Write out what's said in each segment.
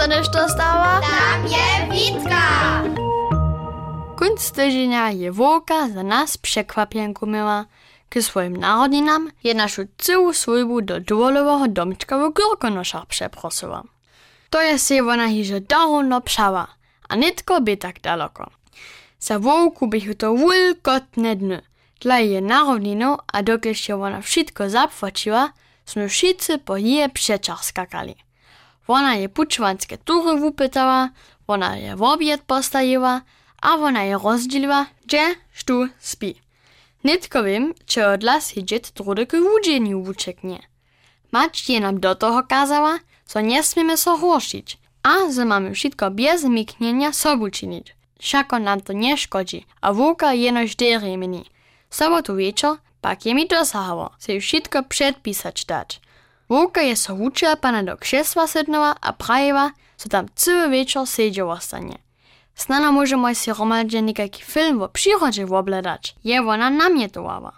dostaneš to stała? Tam je Witka! Kunc tydzienia je Wołka za nas przekwapienku miała. K swoim narodzinam je naszą całą służbę do dwolowego domczka w Górkonoszach przeprosiła. To je się ona hiže dawno pszała, a nitko by tak daleko. Za Wołku bych to wulkotne dny. Dla jej narodzinu, a dokiż się ona wszystko zapłaciła, sme wszyscy po jej przeczach skakali. Ona je pučvanske tury wupytała, ona je w obiad a ona je rozdzieliła, gdzie sztu spi. Nitko wiem, czy od las idzie drudy k udzieniu ucieknie. Mać je nam do toho kazała, co nie smiemy so horszyć, a że mamy wszystko bez miknienia sobu czynić. Wszako nam to nie szkodzi, a wółka jenoś dery mini. Sobotu wieczor pak je mi dosahało, se przedpisać dać. Wółka je so uczyła pana do a prajewa, co tam cały wieczór siedział ostanie. Snano możemy si romadźe nikaki film o przyrodzie wobledać, je ona namietowała.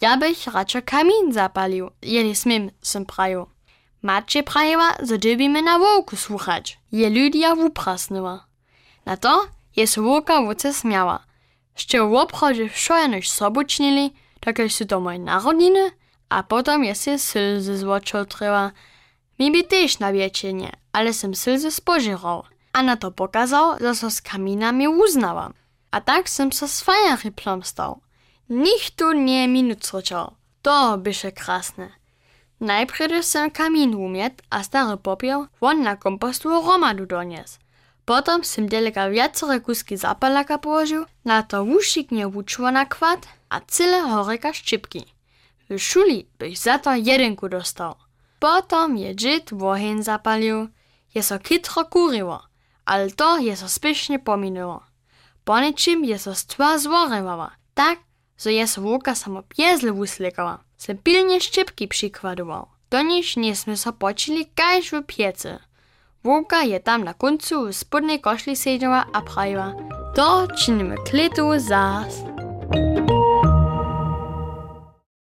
Ja bych raczej kamin zapalił, jeli smim, sem praju. Macie prajewa, że dybimy na wołku słuchać, je ludia wuprasnęła. Na to je so wółka wuce smiała. Jeszcze w obchodzie wszojanoś sobu czynili, dokiż są to moje a potom je si slzy z oczą tryła. Mi by też na wieczenie, ale sem slzy spożyrał. A na to pokazał, że so z kaminami uznała. A tak sem so z fajary plomstał. Nikt tu nie minut sroczał. To bysze krasne. Najpierw sem kamin umiet, a stary popiel won na kompostu romadu donies. Potom sem delega wiacore kuski zapalaka położył, na to wusziknie wuczło na kwat, a cyle horeka szczypki. W szuli byś za to jedynku dostał. Potom je dżit wohen zapalił, je so kitro kuriło, ale to je so spiesznie pominęło. Po niczym je so stwa zworywała, tak, że je so wółka samo piezle wuslikała, se pilnie szczypki przykładował. Do nich nie sme so počili kajż w piece. Wółka je tam na końcu w spodnej koszli siedziała a prawiła, to czynimy kletu zas.